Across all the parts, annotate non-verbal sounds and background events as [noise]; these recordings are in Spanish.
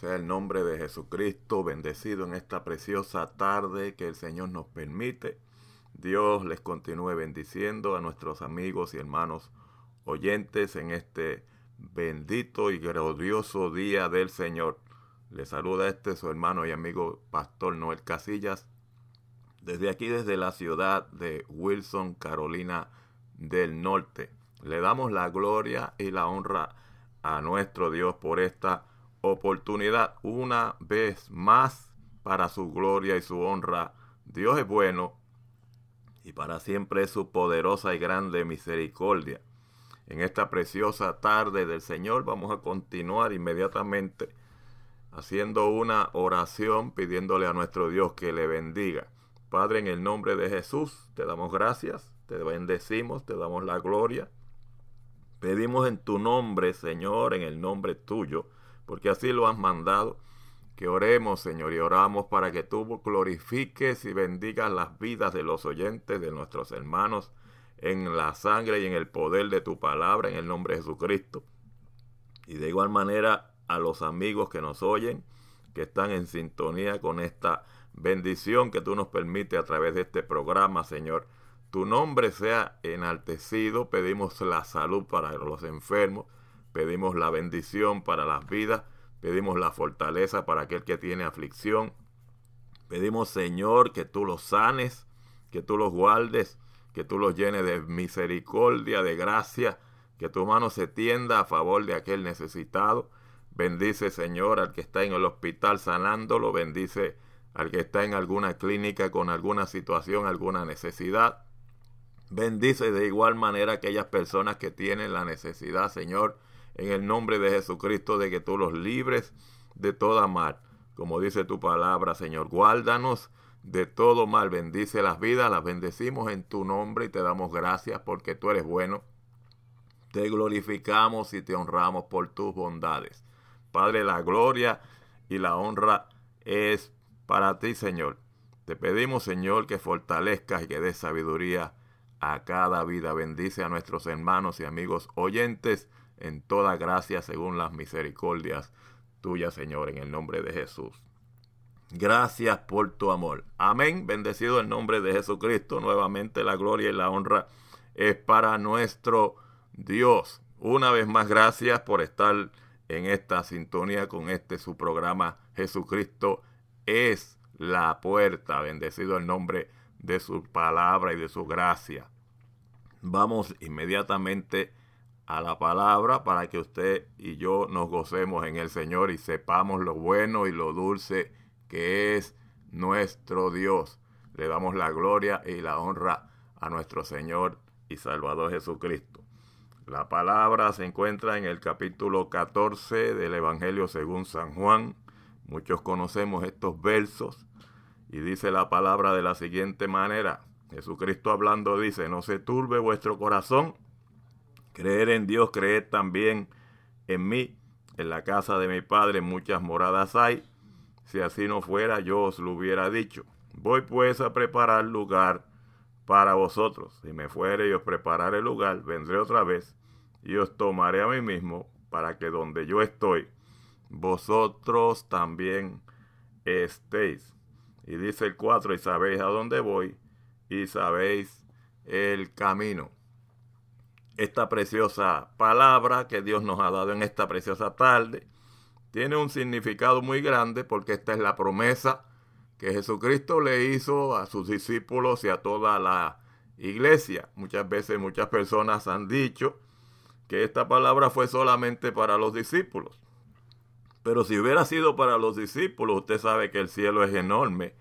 sea el nombre de Jesucristo bendecido en esta preciosa tarde que el Señor nos permite. Dios les continúe bendiciendo a nuestros amigos y hermanos oyentes en este bendito y glorioso día del Señor. Les saluda este su hermano y amigo Pastor Noel Casillas desde aquí, desde la ciudad de Wilson, Carolina del Norte. Le damos la gloria y la honra a nuestro Dios por esta oportunidad una vez más para su gloria y su honra. Dios es bueno y para siempre es su poderosa y grande misericordia. En esta preciosa tarde del Señor vamos a continuar inmediatamente haciendo una oración pidiéndole a nuestro Dios que le bendiga. Padre, en el nombre de Jesús, te damos gracias, te bendecimos, te damos la gloria. Pedimos en tu nombre, Señor, en el nombre tuyo, porque así lo has mandado, que oremos, Señor, y oramos para que tú glorifiques y bendigas las vidas de los oyentes, de nuestros hermanos, en la sangre y en el poder de tu palabra, en el nombre de Jesucristo. Y de igual manera a los amigos que nos oyen, que están en sintonía con esta bendición que tú nos permites a través de este programa, Señor. Tu nombre sea enaltecido, pedimos la salud para los enfermos, Pedimos la bendición para las vidas. Pedimos la fortaleza para aquel que tiene aflicción. Pedimos, Señor, que tú los sanes, que tú los guardes, que tú los llenes de misericordia, de gracia, que tu mano se tienda a favor de aquel necesitado. Bendice, Señor, al que está en el hospital sanándolo. Bendice al que está en alguna clínica con alguna situación, alguna necesidad. Bendice de igual manera aquellas personas que tienen la necesidad, Señor, en el nombre de Jesucristo de que tú los libres de toda mal. Como dice tu palabra, Señor, guárdanos de todo mal. Bendice las vidas, las bendecimos en tu nombre y te damos gracias porque tú eres bueno. Te glorificamos y te honramos por tus bondades. Padre, la gloria y la honra es para ti, Señor. Te pedimos, Señor, que fortalezcas y que des sabiduría a cada vida. Bendice a nuestros hermanos y amigos oyentes en toda gracia según las misericordias tuyas, Señor, en el nombre de Jesús. Gracias por tu amor. Amén. Bendecido el nombre de Jesucristo. Nuevamente la gloria y la honra es para nuestro Dios. Una vez más, gracias por estar en esta sintonía con este su programa. Jesucristo es la puerta. Bendecido el nombre de su palabra y de su gracia. Vamos inmediatamente a la palabra para que usted y yo nos gocemos en el Señor y sepamos lo bueno y lo dulce que es nuestro Dios. Le damos la gloria y la honra a nuestro Señor y Salvador Jesucristo. La palabra se encuentra en el capítulo 14 del Evangelio según San Juan. Muchos conocemos estos versos y dice la palabra de la siguiente manera. Jesucristo hablando dice, no se turbe vuestro corazón Creer en Dios, creer también en mí. En la casa de mi padre muchas moradas hay. Si así no fuera, yo os lo hubiera dicho. Voy pues a preparar lugar para vosotros. Si me fuere y os prepararé lugar, vendré otra vez y os tomaré a mí mismo para que donde yo estoy, vosotros también estéis. Y dice el 4, y sabéis a dónde voy y sabéis el camino esta preciosa palabra que Dios nos ha dado en esta preciosa tarde tiene un significado muy grande porque esta es la promesa que Jesucristo le hizo a sus discípulos y a toda la iglesia. Muchas veces muchas personas han dicho que esta palabra fue solamente para los discípulos. Pero si hubiera sido para los discípulos, usted sabe que el cielo es enorme,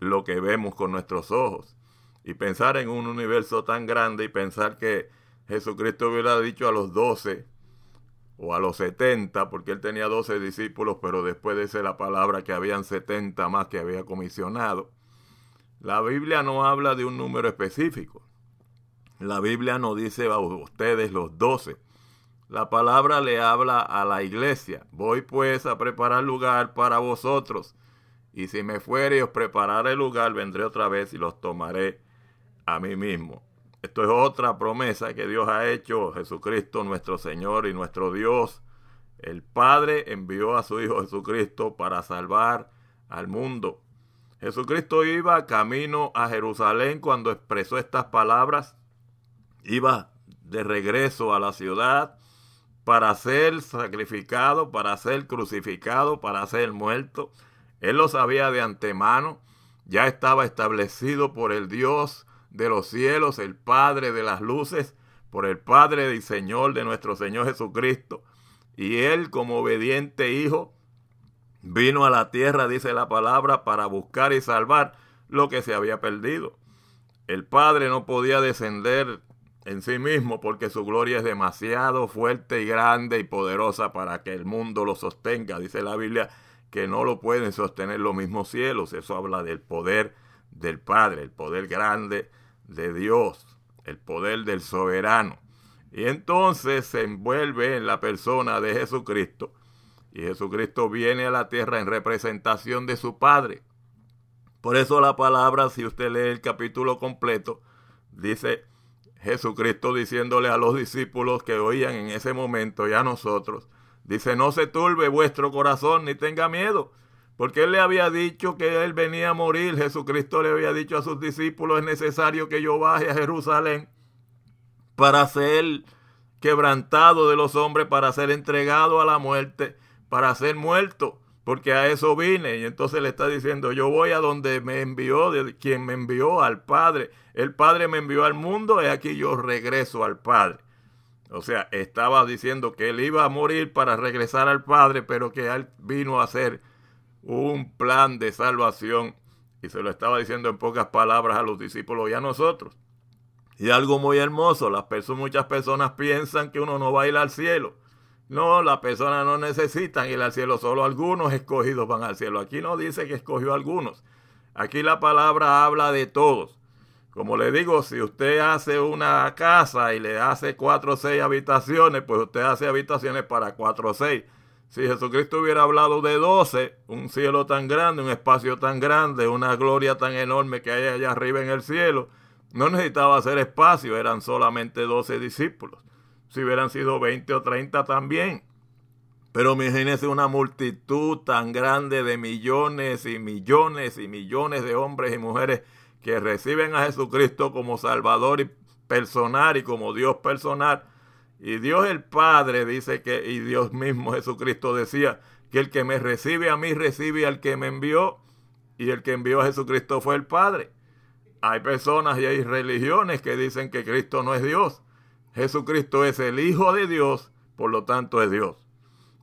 lo que vemos con nuestros ojos. Y pensar en un universo tan grande y pensar que Jesucristo hubiera dicho a los doce o a los setenta, porque él tenía doce discípulos, pero después de la palabra que habían setenta más que había comisionado. La Biblia no habla de un número específico. La Biblia no dice a ustedes los doce. La palabra le habla a la iglesia. Voy pues a preparar lugar para vosotros. Y si me fuere y os prepararé lugar, vendré otra vez y los tomaré a mí mismo. Esto es otra promesa que Dios ha hecho, Jesucristo nuestro Señor y nuestro Dios, El Padre envió a su Hijo Jesucristo para salvar al mundo. Jesucristo iba camino a Jerusalén cuando expresó estas palabras. Iba de regreso a la ciudad para ser sacrificado, para ser crucificado, para ser muerto. Él lo sabía de antemano, ya estaba establecido por el Dios de los cielos, el Padre de las luces, por el Padre y Señor de nuestro Señor Jesucristo. Y él como obediente hijo vino a la tierra, dice la palabra, para buscar y salvar lo que se había perdido. El Padre no podía descender en sí mismo porque su gloria es demasiado fuerte y grande y poderosa para que el mundo lo sostenga. Dice la Biblia que no lo pueden sostener los mismos cielos. Eso habla del poder del Padre, el poder grande de Dios, el poder del soberano. Y entonces se envuelve en la persona de Jesucristo. Y Jesucristo viene a la tierra en representación de su Padre. Por eso la palabra, si usted lee el capítulo completo, dice Jesucristo diciéndole a los discípulos que oían en ese momento y a nosotros, dice, no se turbe vuestro corazón ni tenga miedo, porque él le había dicho que él venía a morir, Jesucristo le había dicho a sus discípulos, es necesario que yo baje a Jerusalén para ser quebrantado de los hombres, para ser entregado a la muerte, para ser muerto, porque a eso vine. Y entonces le está diciendo, yo voy a donde me envió, de quien me envió al Padre. El Padre me envió al mundo y aquí yo regreso al Padre. O sea, estaba diciendo que él iba a morir para regresar al Padre, pero que él vino a hacer un plan de salvación. Y se lo estaba diciendo en pocas palabras a los discípulos y a nosotros. Y algo muy hermoso, las personas, muchas personas piensan que uno no va a ir al cielo. No, las personas no necesitan ir al cielo, solo algunos escogidos van al cielo. Aquí no dice que escogió algunos. Aquí la palabra habla de todos. Como le digo, si usted hace una casa y le hace cuatro o seis habitaciones, pues usted hace habitaciones para cuatro o seis. Si Jesucristo hubiera hablado de doce, un cielo tan grande, un espacio tan grande, una gloria tan enorme que hay allá arriba en el cielo, no necesitaba hacer espacio, eran solamente 12 discípulos. Si hubieran sido 20 o 30 también. Pero imagínense una multitud tan grande de millones y millones y millones de hombres y mujeres que reciben a Jesucristo como Salvador y personal y como Dios personal. Y Dios el Padre dice que, y Dios mismo Jesucristo decía, que el que me recibe a mí recibe al que me envió, y el que envió a Jesucristo fue el Padre. Hay personas y hay religiones que dicen que Cristo no es Dios. Jesucristo es el Hijo de Dios, por lo tanto es Dios.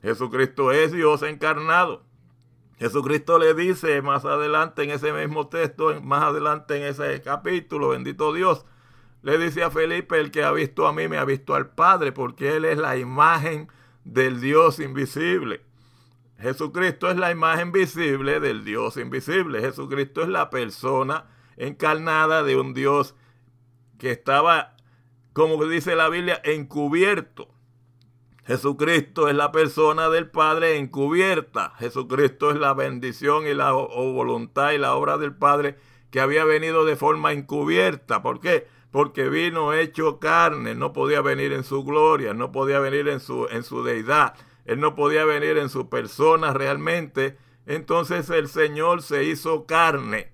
Jesucristo es Dios encarnado. Jesucristo le dice más adelante en ese mismo texto, más adelante en ese capítulo, bendito Dios, le dice a Felipe, el que ha visto a mí me ha visto al Padre, porque Él es la imagen del Dios invisible. Jesucristo es la imagen visible del Dios invisible. Jesucristo es la persona encarnada de un Dios que estaba, como dice la Biblia, encubierto. Jesucristo es la persona del Padre encubierta. Jesucristo es la bendición y la voluntad y la obra del Padre que había venido de forma encubierta. ¿Por qué? Porque vino hecho carne, no podía venir en su gloria, no podía venir en su, en su deidad, él no podía venir en su persona realmente. Entonces el Señor se hizo carne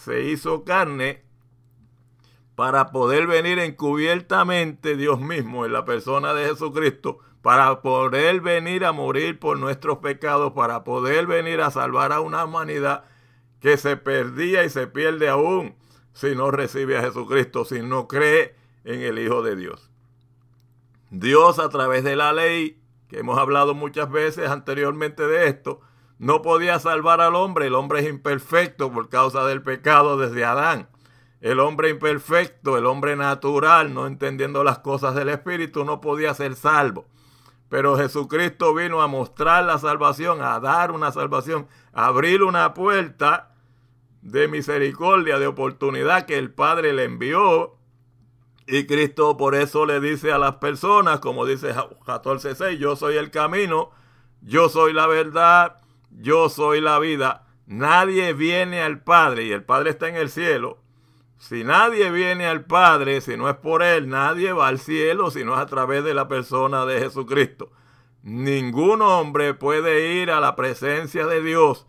se hizo carne para poder venir encubiertamente Dios mismo en la persona de Jesucristo, para poder venir a morir por nuestros pecados, para poder venir a salvar a una humanidad que se perdía y se pierde aún si no recibe a Jesucristo, si no cree en el Hijo de Dios. Dios a través de la ley, que hemos hablado muchas veces anteriormente de esto, no podía salvar al hombre. El hombre es imperfecto por causa del pecado desde Adán. El hombre imperfecto, el hombre natural, no entendiendo las cosas del Espíritu, no podía ser salvo. Pero Jesucristo vino a mostrar la salvación, a dar una salvación, a abrir una puerta de misericordia, de oportunidad que el Padre le envió. Y Cristo por eso le dice a las personas, como dice 14.6, yo soy el camino, yo soy la verdad yo soy la vida, nadie viene al Padre y el Padre está en el cielo. Si nadie viene al Padre, si no es por Él, nadie va al cielo, si no es a través de la persona de Jesucristo. ningún hombre puede ir a la presencia de Dios.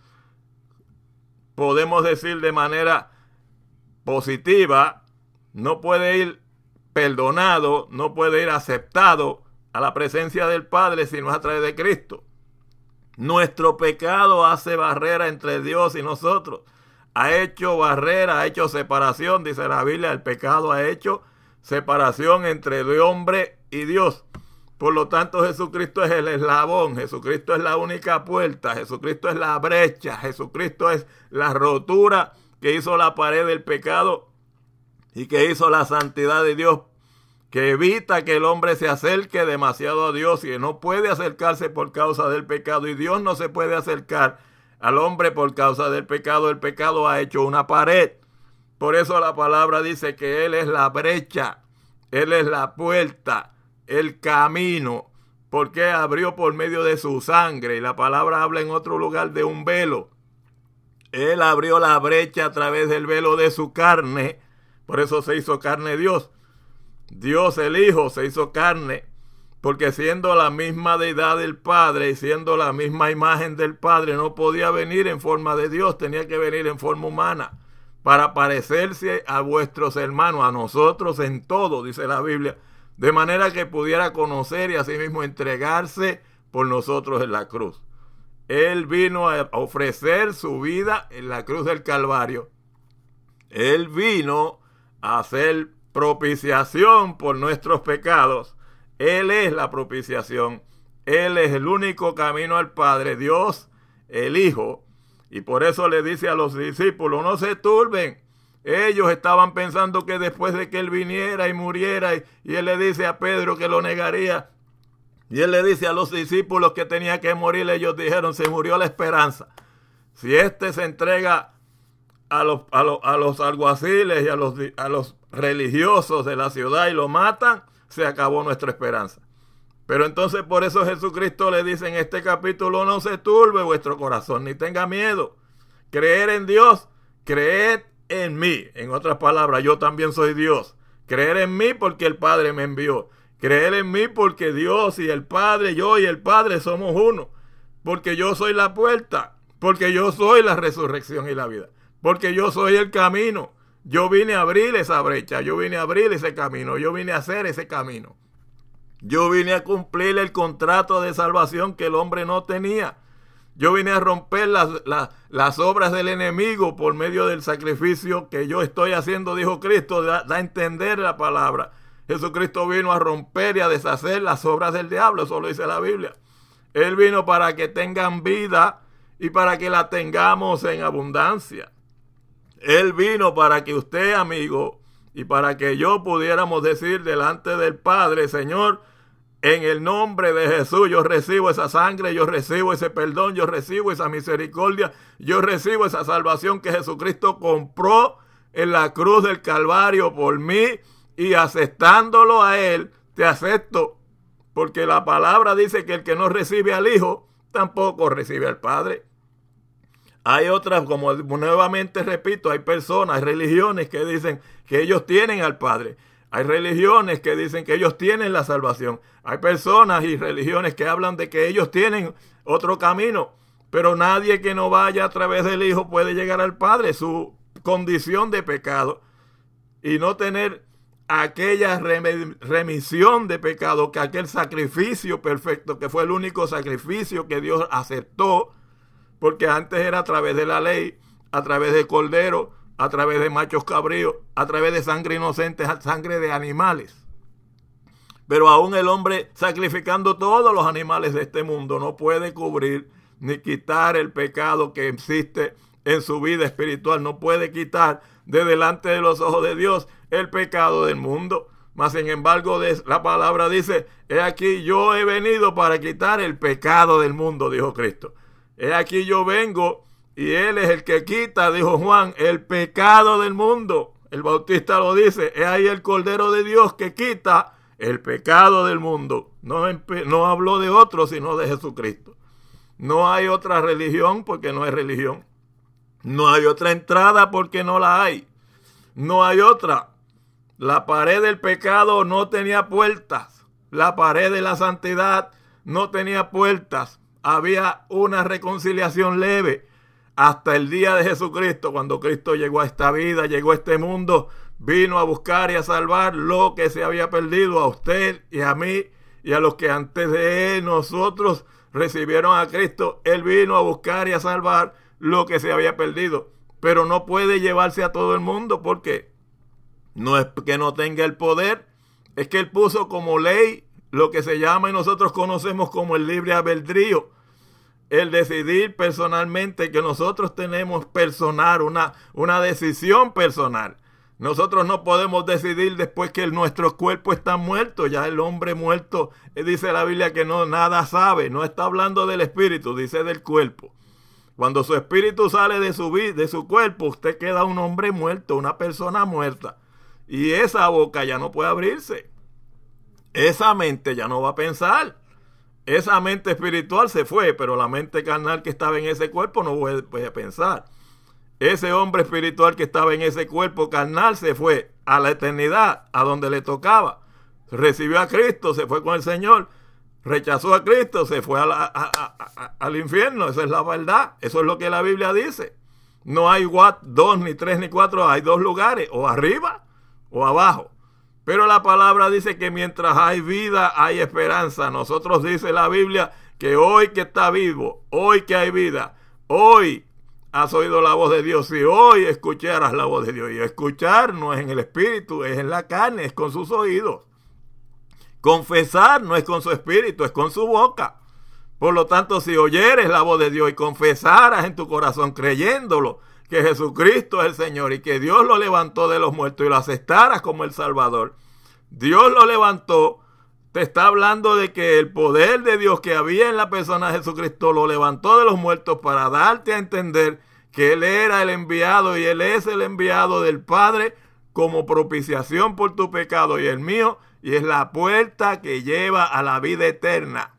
Podemos decir de manera positiva, no puede ir perdonado, no puede ir aceptado a la presencia del Padre sino a través de Cristo. Nuestro pecado hace barrera entre Dios y nosotros. Ha hecho barrera, ha hecho separación, dice la Biblia, el pecado ha hecho separación entre el hombre y Dios. Por lo tanto, Jesucristo es el eslabón, Jesucristo es la única puerta, Jesucristo es la brecha, Jesucristo es la rotura que hizo la pared del pecado y que hizo la santidad de Dios, que evita que el hombre se acerque demasiado a Dios y no puede acercarse por causa del pecado y Dios no se puede acercar al hombre por causa del pecado. El pecado ha hecho una pared. Por eso la palabra dice que Él es la brecha, Él es la puerta, el camino, porque abrió por medio de su sangre. Y la palabra habla en otro lugar de un velo. Él abrió la brecha a través del velo de su carne por eso se hizo carne Dios. Dios el Hijo se hizo carne porque siendo la misma deidad del Padre y siendo la misma imagen del Padre, no podía venir en forma de Dios, tenía que venir en forma humana para parecerse a vuestros hermanos, a nosotros en todo, dice la Biblia, de manera que pudiera conocer y asimismo entregarse por nosotros en la cruz. Él vino a ofrecer su vida en la cruz del Calvario. Él vino hacer propiciación por nuestros pecados. Él es la propiciación. Él es el único camino al Padre, Dios, el Hijo. Y por eso le dice a los discípulos, no se turben. Ellos estaban pensando que después de que Él viniera y muriera, y, Él le dice a Pedro que lo negaría, y Él le dice a los discípulos que tenía que morir, ellos dijeron, se murió la esperanza. Si éste se entrega a los, a, los alguaciles y a los, a los religiosos de la ciudad y lo matan, se acabó nuestra esperanza. Pero entonces por eso Jesucristo le dice en este capítulo, no se turbe vuestro corazón, ni tenga miedo. Creer en Dios, creed en mí. En otras palabras, yo también soy Dios. Creer en mí porque el Padre me envió. Creer en mí porque Dios y el Padre, yo y el Padre somos uno. Porque yo soy la puerta. Porque yo soy la resurrección y la vida porque yo soy el camino. Yo vine a abrir esa brecha, yo vine a abrir ese camino, yo vine a hacer ese camino. Yo vine a cumplir el contrato de salvación que el hombre no tenía. Yo vine a romper las, las, obras del enemigo por medio del sacrificio que yo estoy haciendo, dijo Cristo, da, da, a entender la palabra. Jesucristo vino a romper y a deshacer las obras del diablo, eso lo dice la Biblia. Él vino para que tengan vida y para que la tengamos en abundancia. Él vino para que usted, amigo, y para que yo pudiéramos decir delante del Padre, Señor, en el nombre de Jesús yo recibo esa sangre, yo recibo ese perdón, yo recibo esa misericordia, yo recibo esa salvación que Jesucristo compró en la cruz del Calvario por mí y aceptándolo a Él, te acepto. Porque la palabra dice que el que no recibe al Hijo, tampoco recibe al Padre. Hay otras, como nuevamente repito, hay personas, religiones que dicen que ellos tienen al Padre. Hay religiones que dicen que ellos tienen la salvación. Hay personas y religiones que hablan de que ellos tienen otro camino. Pero nadie que no vaya a través del Hijo puede llegar al Padre. Su condición de pecado y no tener aquella remisión de pecado, que aquel sacrificio perfecto, que fue el único sacrificio que Dios aceptó porque antes era a través de la ley, a través de cordero, a través de machos cabríos, a través de sangre inocente, sangre de animales. Pero aún el hombre sacrificando todos los animales de este mundo no puede cubrir ni quitar el pecado que existe en su vida espiritual. No puede quitar de delante de los ojos de Dios el pecado del mundo. Mas sin embargo, la palabra dice, he aquí yo he venido para quitar el pecado del mundo, dijo Cristo. He aquí yo vengo y Él es el que quita, dijo Juan, el pecado del mundo. El bautista lo dice, he ahí el Cordero de Dios que quita el pecado del mundo. No, no habló de otro, sino de Jesucristo. No hay otra religión porque no hay religión. No hay otra entrada porque no la hay. No hay otra. La pared del pecado no tenía puertas. La pared de la santidad no tenía puertas, había una reconciliación leve hasta el día de Jesucristo, cuando Cristo llegó a esta vida, llegó a este mundo, vino a buscar y a salvar lo que se había perdido a usted y a mí y a los que antes de nosotros recibieron a Cristo. Él vino a buscar y a salvar lo que se había perdido. Pero no puede llevarse a todo el mundo porque no es que no tenga el poder, es que él puso como ley lo que se llama y nosotros conocemos como el libre albedrío el decidir personalmente que nosotros tenemos personal, una, una decisión personal. Nosotros no podemos decidir después que nuestro cuerpo está muerto. Ya el hombre muerto, eh, dice la Biblia que no nada sabe. No está hablando del espíritu, dice del cuerpo. Cuando su espíritu sale de su, de su cuerpo, usted queda un hombre muerto, una persona muerta. Y esa boca ya no puede abrirse. Esa mente ya no va a pensar. Esa mente espiritual se fue, pero la mente carnal que estaba en ese cuerpo no puede, pensar. Ese hombre espiritual que estaba en ese cuerpo carnal se fue a la eternidad, a donde le tocaba. Recibió a Cristo, se fue con el Señor. Rechazó a Cristo, se fue al infierno. Esa es la verdad. Eso es lo que la Biblia dice. No hay dos, ni tres, ni cuatro. Hay dos lugares, o arriba o abajo. Pero la palabra dice que mientras hay vida, hay esperanza. Nosotros dice la Biblia que hoy que está vivo, hoy que hay vida, hoy has oído la voz de Dios y hoy escucharás la voz de Dios. Y escuchar no es en el espíritu, es en la carne, es con sus oídos. Confesar no es con su espíritu, es con su boca. Por lo tanto, si oyeres la voz de Dios y confesaras en tu corazón creyéndolo, que Jesucristo es el Señor y que Dios lo levantó de los muertos y lo aceptaras como el Salvador, Dios lo levantó, te está hablando de que el poder de Dios que había en la persona de Jesucristo lo levantó de los muertos para darte a entender que Él era el enviado y Él es el enviado del Padre como propiciación por tu pecado y el mío, y es la puerta que lleva a la vida eterna.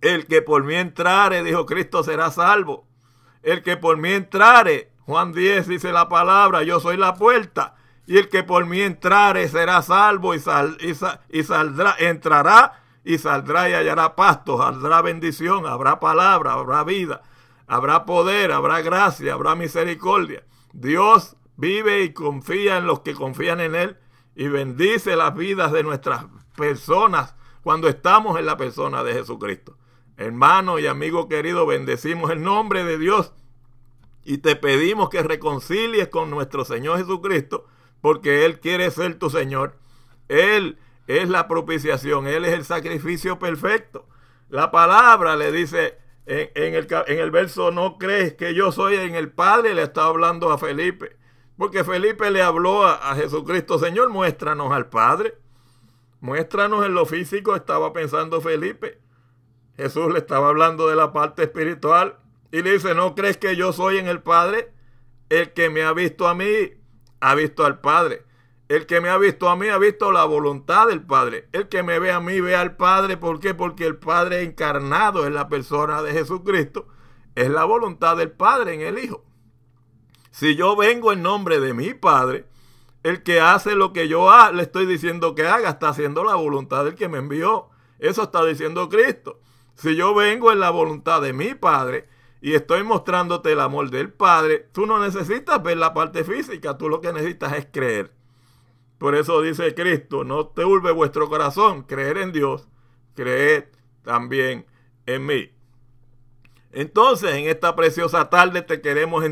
El que por mí entrare, dijo Cristo, será salvo. El que por mí entrare, Juan 10 dice la palabra, yo soy la puerta, y el que por mí entrare será salvo y, saldrá, entrará y saldrá y hallará pasto, saldrá bendición, habrá palabra, habrá vida, habrá poder, habrá gracia, habrá misericordia. Dios vive y confía en los que confían en Él y bendice las vidas de nuestras personas cuando estamos en la persona de Jesucristo. Hermano y amigo querido, bendecimos el nombre de Dios y te pedimos que reconcilies con nuestro Señor Jesucristo, porque Él quiere ser tu Señor. Él es la propiciación, Él es el sacrificio perfecto. La palabra le dice en, el, en el verso, no crees que yo soy en el Padre, le está hablando a Felipe. Porque Felipe le habló a, a Jesucristo, Señor, muéstranos al Padre. Muéstranos en lo físico, estaba pensando Felipe. Jesús le estaba hablando de la parte espiritual y le dice, ¿no crees que yo soy en el Padre? El que me ha visto a mí, ha visto al Padre. El que me ha visto a mí, ha visto la voluntad del Padre. El que me ve a mí, ve al Padre. ¿Por qué? Porque el Padre encarnado en la persona de Jesucristo es la voluntad del Padre en el Hijo. Si yo vengo en nombre de mi Padre, el que hace lo que yo le estoy diciendo que haga, está haciendo la voluntad del que me envió. Eso está diciendo Cristo. Si yo vengo en la voluntad de mi Padre y estoy mostrándote el amor del Padre, tú no necesitas ver la parte física, tú lo que necesitas es creer. Por eso dice Cristo, no te urbe vuestro corazón, creer en Dios, creed también en mí. Entonces, en esta preciosa tarde te queremos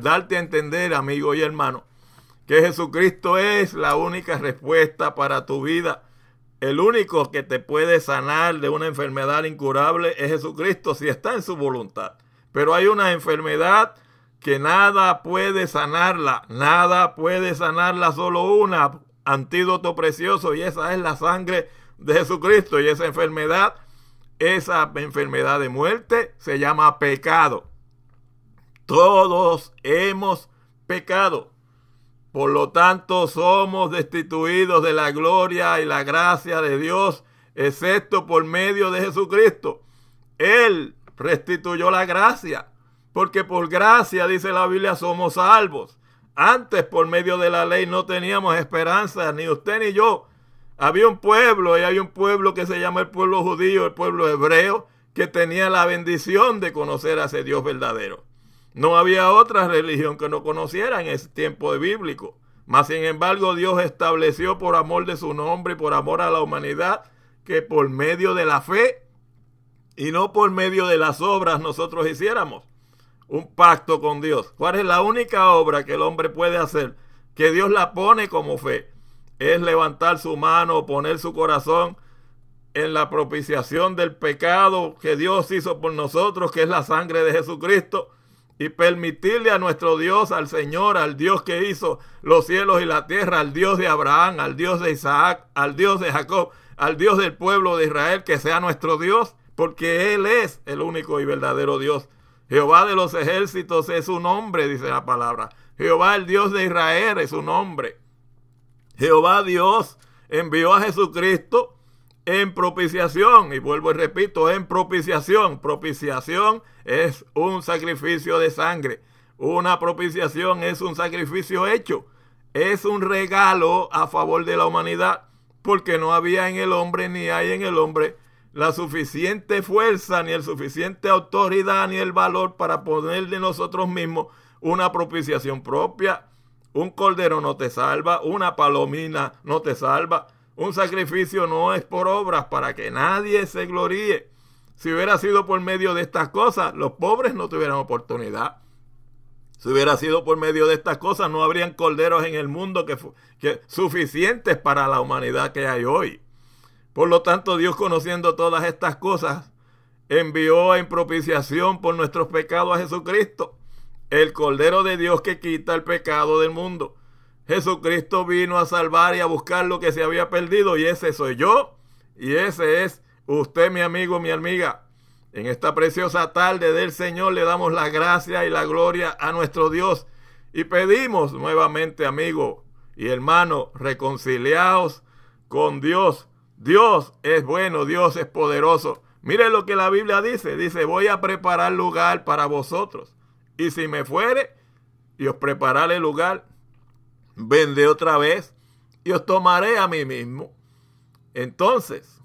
darte a entender, amigo y hermano, que Jesucristo es la única respuesta para tu vida el único que te puede sanar de una enfermedad incurable es Jesucristo si está en su voluntad. Pero hay una enfermedad que nada puede sanarla, nada puede sanarla, solo una antídoto precioso y esa es la sangre de Jesucristo y esa enfermedad, esa enfermedad de muerte se llama pecado. Todos hemos pecado. Por lo tanto, somos destituidos de la gloria y la gracia de Dios, excepto por medio de Jesucristo. Él restituyó la gracia, porque por gracia, dice la Biblia, somos salvos. Antes, por medio de la ley, no teníamos esperanza, ni usted ni yo. Había un pueblo y hay un pueblo que se llama el pueblo judío, el pueblo hebreo, que tenía la bendición de conocer a ese Dios verdadero. No había otra religión que no conociera en ese tiempo bíblico. Mas sin embargo Dios estableció por amor de su nombre y por amor a la humanidad que por medio de la fe y no por medio de las obras nosotros hiciéramos un pacto con Dios. ¿Cuál es la única obra que el hombre puede hacer? Que Dios la pone como fe. Es levantar su mano, poner su corazón en la propiciación del pecado que Dios hizo por nosotros, que es la sangre de Jesucristo y permitirle a nuestro Dios, al Señor, al Dios que hizo los cielos y la tierra, al Dios de Abraham, al Dios de Isaac, al Dios de Jacob, al Dios del pueblo de Israel, que sea nuestro Dios, porque Él es el único y verdadero Dios. Jehová de los ejércitos es su nombre, dice la palabra. Jehová el Dios de Israel es su nombre. Jehová Dios envió a Jesucristo en propiciación. Y vuelvo y repito, en propiciación. Propiciación es un sacrificio de sangre. Una propiciación es un sacrificio hecho. Es un regalo a favor de la humanidad. Porque no había en el hombre ni hay en el hombre la suficiente fuerza, ni el suficiente autoridad, ni el valor para poner de nosotros mismos una propiciación propia. Un cordero no te salva, una palomina no te salva, un sacrificio no es por obras para que nadie se gloríe. Si hubiera sido por medio de estas cosas, los pobres no tuvieran oportunidad. Si hubiera sido por medio de estas cosas, no habrían corderos en el mundo que, que, suficientes para la humanidad que hay hoy. Por lo tanto, Dios conociendo todas estas cosas, envió en propiciación por nuestros pecados a Jesucristo, el Cordero de Dios que quita el pecado del mundo. Jesucristo vino a salvar y a buscar lo que se había perdido y ese soy yo y ese es usted mi amigo, mi amiga. En esta preciosa tarde del Señor le damos la gracia y la gloria a nuestro Dios y pedimos nuevamente, amigo y hermano, reconciliaos con Dios. Dios es bueno, Dios es poderoso. Mire lo que la Biblia dice. Dice, voy a preparar lugar para vosotros. Y si me fuere y os prepararé lugar, vendré otra vez y os tomaré a mí mismo. Entonces,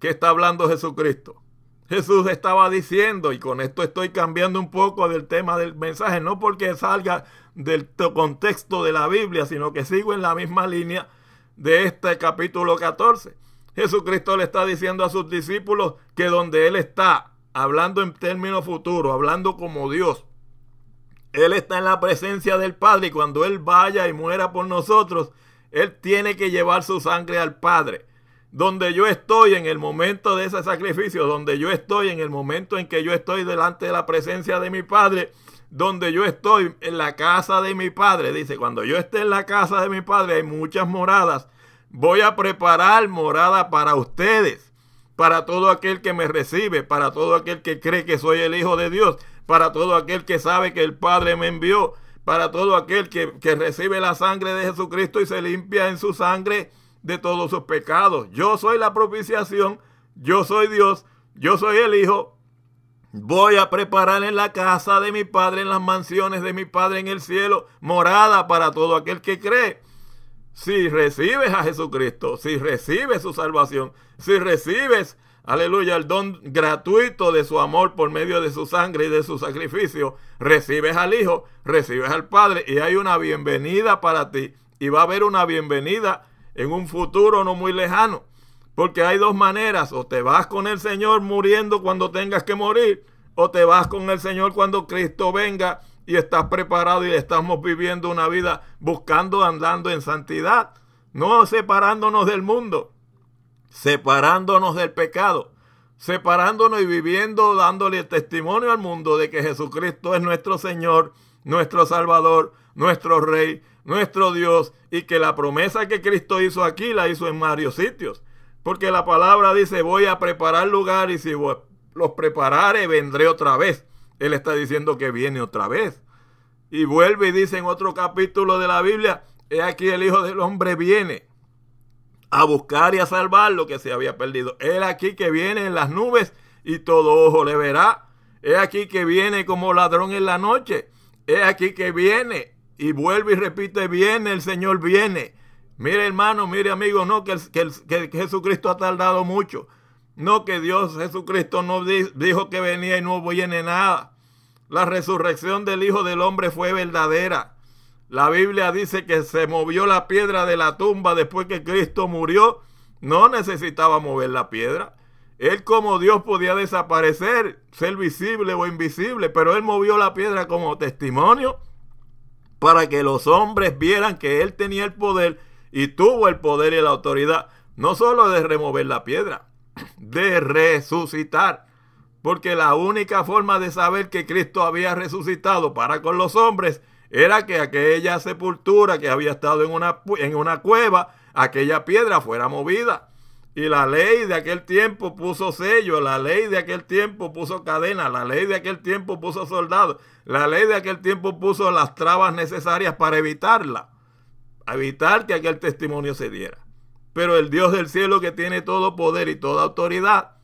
¿qué está hablando Jesucristo? Jesús estaba diciendo, y con esto estoy cambiando un poco del tema del mensaje, no porque salga del contexto de la Biblia, sino que sigo en la misma línea de este capítulo 14. Jesucristo le está diciendo a sus discípulos que donde Él está, hablando en términos futuros, hablando como Dios, él está en la presencia del Padre y cuando Él vaya y muera por nosotros, Él tiene que llevar su sangre al Padre. Donde yo estoy en el momento de ese sacrificio, donde yo estoy en el momento en que yo estoy delante de la presencia de mi Padre, donde yo estoy en la casa de mi Padre. Dice, cuando yo esté en la casa de mi Padre hay muchas moradas. Voy a preparar morada para ustedes, para todo aquel que me recibe, para todo aquel que cree que soy el Hijo de Dios para todo aquel que sabe que el Padre me envió, para todo aquel que, recibe la sangre de Jesucristo y se limpia en su sangre de todos sus pecados. Yo soy la propiciación, yo soy Dios, yo soy el Hijo. Voy a preparar en la casa de mi Padre, en las mansiones de mi Padre en el cielo, morada para todo aquel que cree. Si recibes a Jesucristo, si recibes su salvación, si recibes aleluya, el don gratuito de su amor por medio de su sangre y de su sacrificio, recibes al Hijo, recibes al Padre y hay una bienvenida para ti y va a haber una bienvenida en un futuro no muy lejano. Porque hay dos maneras, o te vas con el Señor muriendo cuando tengas que morir, o te vas con el Señor cuando Cristo venga y estás preparado y estamos viviendo una vida buscando, andando en santidad, no separándonos del mundo, separándonos del pecado, separándonos y viviendo, dándole testimonio al mundo de que Jesucristo es nuestro Señor, nuestro Salvador, nuestro Rey, nuestro Dios, y que la promesa que Cristo hizo aquí la hizo en varios sitios. Porque la palabra dice, voy a preparar lugar y si los preparare, vendré otra vez. Él está diciendo que viene otra vez. Y vuelve y dice en otro capítulo de la Biblia, he aquí el Hijo del Hombre viene a buscar y a salvar lo que se había perdido. Él aquí que viene en las nubes y todo ojo le verá. He aquí que viene como ladrón en la noche. He aquí que viene y vuelve y repite, viene, el Señor viene. Mire hermano, mire amigo, no que, que, que Jesucristo ha tardado mucho. No que Dios Jesucristo no dijo que venía y no viene nada. La resurrección del Hijo del Hombre fue verdadera. La Biblia dice que se movió la piedra de la tumba después que Cristo murió. No necesitaba mover la piedra. Él como Dios podía desaparecer, ser visible o invisible, pero él movió la piedra como testimonio para que los hombres vieran que él tenía el poder y tuvo el poder y la autoridad, no solo de remover la piedra, de resucitar. Porque la única forma de saber que Cristo había resucitado para con los hombres era que aquella sepultura que había estado en una, en una cueva, aquella piedra fuera movida. Y la ley de aquel tiempo puso sello, la ley de aquel tiempo puso cadena, la ley de aquel tiempo puso soldados, la ley de aquel tiempo puso las trabas necesarias para evitarla, evitar que aquel testimonio se diera. Pero el Dios del cielo que tiene todo poder y toda autoridad,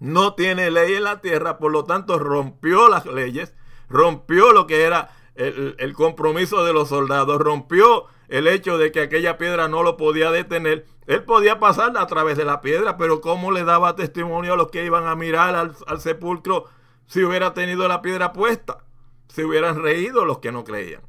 no tiene ley en la tierra, por lo tanto rompió las leyes, rompió lo que era el, compromiso de los soldados, rompió el hecho de que aquella piedra no lo podía detener. Él podía pasar a través de la piedra, pero ¿cómo le daba testimonio a los que iban a mirar al, sepulcro si hubiera tenido la piedra puesta? Se hubieran reído los que no creían.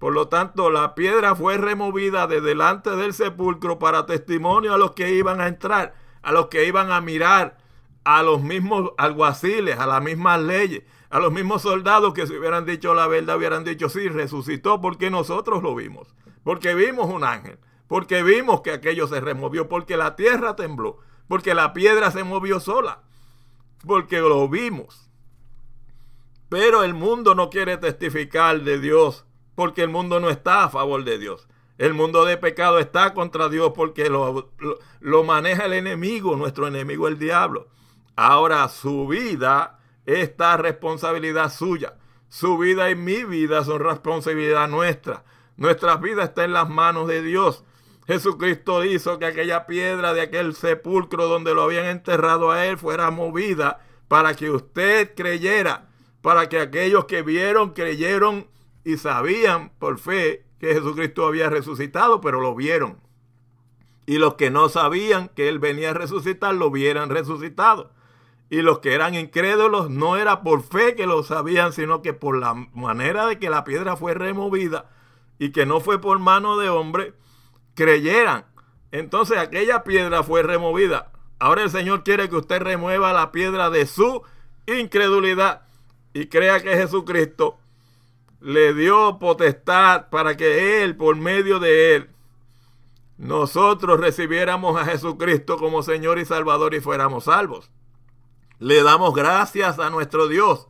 Por lo tanto, la piedra fue removida de delante del sepulcro para testimonio a los que iban a entrar, a los que iban a mirar, a los mismos alguaciles, a las mismas leyes, a los mismos soldados que si hubieran dicho la verdad, hubieran dicho sí, resucitó porque nosotros lo vimos porque vimos un ángel, porque vimos que aquello se removió, porque la tierra tembló, porque la piedra se movió sola, porque lo vimos. Pero el mundo no quiere testificar de Dios, porque el mundo no está a favor de Dios. El mundo de pecado está contra Dios porque lo, lo, maneja el enemigo, nuestro enemigo el diablo. Ahora su vida, esta responsabilidad suya. Su vida y mi vida son responsabilidad nuestra. Nuestra vida está en las manos de Dios. Jesucristo hizo que aquella piedra de aquel sepulcro donde lo habían enterrado a él fuera movida para que usted creyera, para que aquellos que vieron, creyeron y sabían por fe que Jesucristo había resucitado, pero lo vieron. Y los que no sabían que Él venía a resucitar, lo vieran resucitado. Y los que eran incrédulos no era por fe que lo sabían, sino que por la manera de que la piedra fue removida, y que no fue por mano de hombre, creyeran. Entonces aquella piedra fue removida. Ahora el Señor quiere que usted remueva la piedra de su incredulidad y crea que Jesucristo le dio potestad para que Él, por medio de Él, nosotros recibiéramos a Jesucristo como Señor y Salvador y fuéramos salvos. Le damos gracias a nuestro Dios.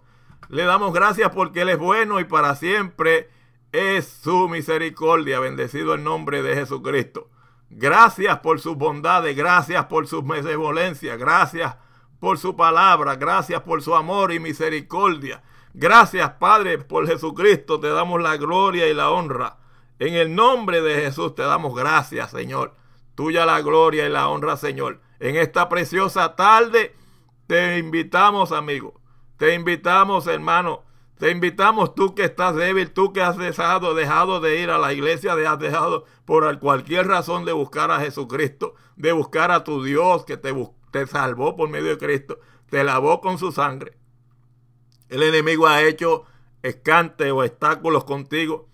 Le damos gracias porque Él es bueno y para siempre es su misericordia. Bendecido el nombre de Jesucristo. Gracias por sus bondades, gracias por su benevolencia, gracias por su palabra, gracias por su amor y misericordia. Gracias, Padre, por Jesucristo. Te damos la gloria y la honra. En el nombre de Jesús te damos gracias, Señor. Tuya la gloria y la honra, Señor. En esta preciosa tarde te invitamos, amigo. Te invitamos, hermano, te invitamos tú que estás débil, tú que has dejado, dejado de ir a la iglesia, has dejado por cualquier razón de buscar a Jesucristo, de buscar a tu Dios que te, te salvó por medio de Cristo, te lavó con su sangre. El enemigo ha hecho escante o obstáculos contigo.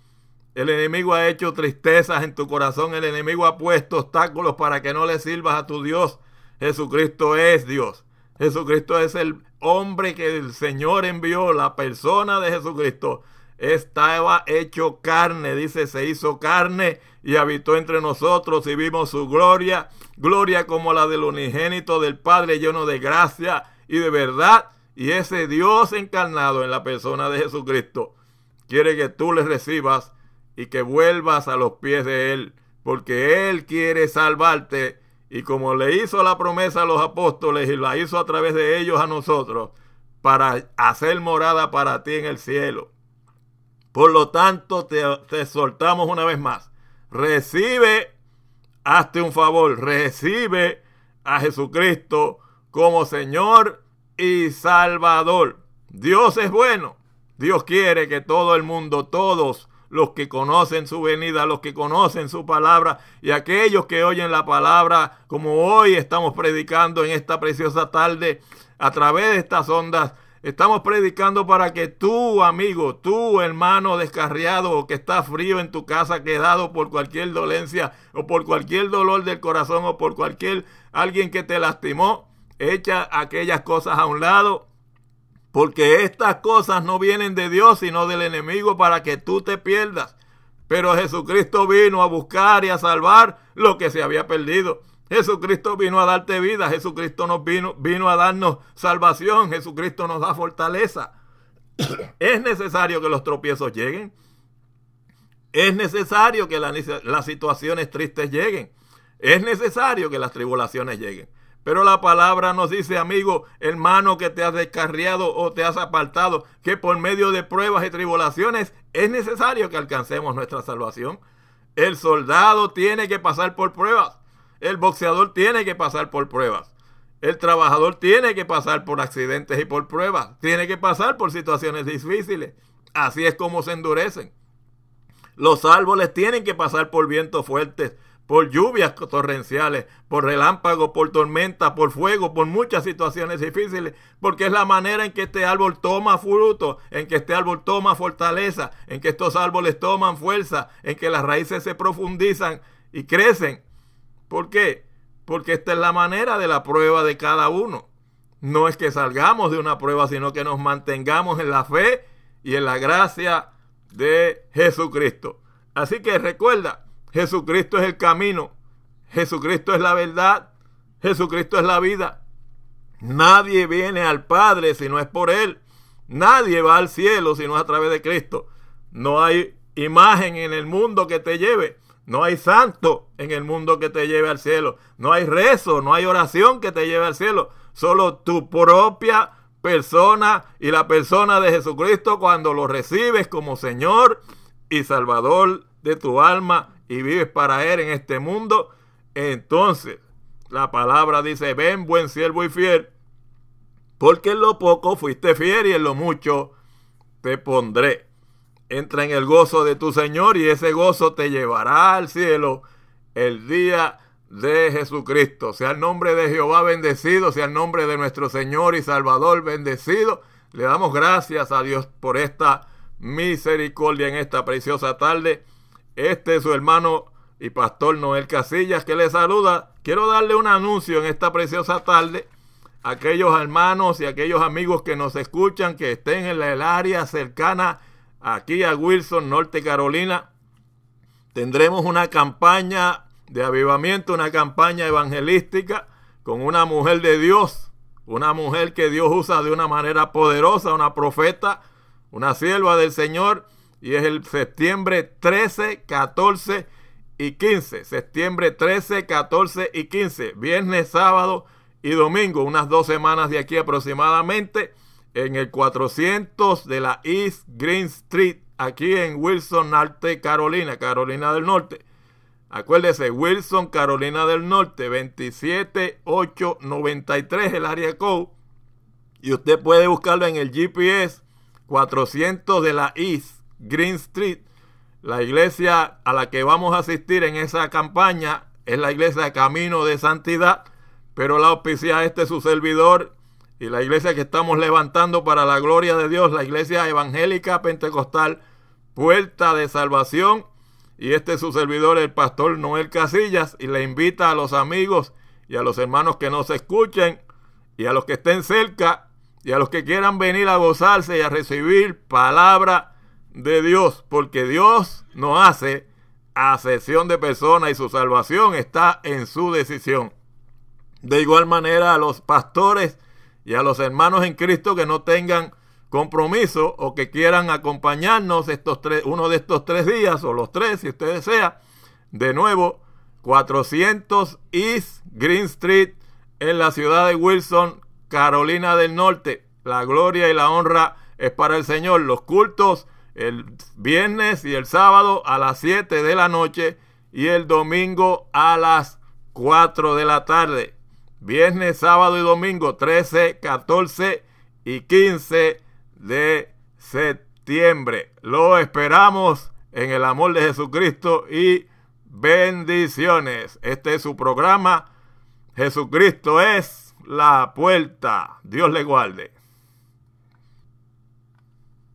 El enemigo ha hecho tristezas en tu corazón. El enemigo ha puesto obstáculos para que no le sirvas a tu Dios. Jesucristo es Dios. Jesucristo es el hombre que el Señor envió, la persona de Jesucristo, estaba hecho carne, dice, se hizo carne y habitó entre nosotros y vimos su gloria, gloria como la del unigénito del Padre lleno de gracia y de verdad. Y ese Dios encarnado en la persona de Jesucristo quiere que tú le recibas y que vuelvas a los pies de Él, porque Él quiere salvarte y como le hizo la promesa a los apóstoles y la hizo a través de ellos a nosotros, para hacer morada para ti en el cielo. Por lo tanto, te, te soltamos una vez más. Recibe, hazte un favor, recibe a Jesucristo como Señor y Salvador. Dios es bueno. Dios quiere que todo el mundo, todos, los que conocen su venida, los que conocen su palabra y aquellos que oyen la palabra como hoy estamos predicando en esta preciosa tarde a través de estas ondas. Estamos predicando para que tú, amigo, tú, hermano descarriado o que está frío en tu casa, quedado por cualquier dolencia o por cualquier dolor del corazón o por cualquier alguien que te lastimó, echa aquellas cosas a un lado porque estas cosas no vienen de Dios, sino del enemigo para que tú te pierdas. Pero Jesucristo vino a buscar y a salvar lo que se había perdido. Jesucristo vino a darte vida, Jesucristo nos vino, vino a darnos salvación, Jesucristo nos da fortaleza. [coughs] es necesario que los tropiezos lleguen. Es necesario que las situaciones tristes lleguen. Es necesario que las tribulaciones lleguen. Pero la palabra nos dice, amigo, hermano, que te has descarriado o te has apartado, que por medio de pruebas y tribulaciones es necesario que alcancemos nuestra salvación. El soldado tiene que pasar por pruebas. El boxeador tiene que pasar por pruebas. El trabajador tiene que pasar por accidentes y por pruebas. Tiene que pasar por situaciones difíciles. Así es como se endurecen. Los árboles tienen que pasar por vientos fuertes por lluvias torrenciales, por relámpagos, por tormenta, por fuego, por muchas situaciones difíciles, porque es la manera en que este árbol toma fruto, en que este árbol toma fortaleza, en que estos árboles toman fuerza, en que las raíces se profundizan y crecen. ¿Por qué? Porque esta es la manera de la prueba de cada uno. No es que salgamos de una prueba, sino que nos mantengamos en la fe y en la gracia de Jesucristo. Así que recuerda, Jesucristo es el camino, Jesucristo es la verdad, Jesucristo es la vida. Nadie viene al Padre si no es por Él. Nadie va al cielo si no es a través de Cristo. No hay imagen en el mundo que te lleve. No hay santo en el mundo que te lleve al cielo. No hay rezo, no hay oración que te lleve al cielo. Solo tu propia persona y la persona de Jesucristo cuando lo recibes como Señor y Salvador de tu alma y vives para Él en este mundo, entonces la palabra dice, ven buen siervo y fiel, porque en lo poco fuiste fiel y en lo mucho te pondré. Entra en el gozo de tu Señor y ese gozo te llevará al cielo el día de Jesucristo. Sea el nombre de Jehová bendecido, sea el nombre de nuestro Señor y Salvador bendecido. Le damos gracias a Dios por esta misericordia en esta preciosa tarde. Este es su hermano y pastor Noel Casillas que le saluda. Quiero darle un anuncio en esta preciosa tarde a aquellos hermanos y aquellos amigos que nos escuchan que estén en el área cercana aquí a Wilson, Norte Carolina. Tendremos una campaña de avivamiento, una campaña evangelística con una mujer de Dios, una mujer que Dios usa de una manera poderosa, una profeta, una sierva del Señor y es el septiembre 13, 14 y 15. Septiembre 13, 14 y 15. Viernes, sábado y domingo. Unas dos semanas de aquí aproximadamente. En el 400 de la East Green Street. Aquí en Wilson, Norte, Carolina. Carolina del Norte. Acuérdese, Wilson, Carolina del Norte. 27893 el área code. Y usted puede buscarlo en el GPS 400 de la East Green Street. La iglesia a la que vamos a asistir en esa campaña es la iglesia Camino de Santidad, pero la auspicia este su servidor y la iglesia que estamos levantando para la gloria de Dios, la iglesia evangélica pentecostal, puerta de salvación. Y este es su servidor, el pastor Noel Casillas, y le invita a los amigos y a los hermanos que nos escuchen y a los que estén cerca y a los que quieran venir a gozarse y a recibir palabra de Dios, porque Dios no hace asesión de personas y su salvación está en su decisión. De igual manera a los pastores y a los hermanos en Cristo que no tengan compromiso o que quieran acompañarnos estos tres, uno de estos tres días o los tres, si usted desea, de nuevo, 400 East Green Street en la ciudad de Wilson, Carolina del Norte. La gloria y la honra es para el Señor. Los cultos el viernes y el sábado a las 7 de la noche y el domingo a las 4 de la tarde. Viernes, sábado y domingo 13, 14 y 15 de septiembre. Lo esperamos en el amor de Jesucristo y bendiciones. Este es su programa. Jesucristo es la puerta. Dios le guarde.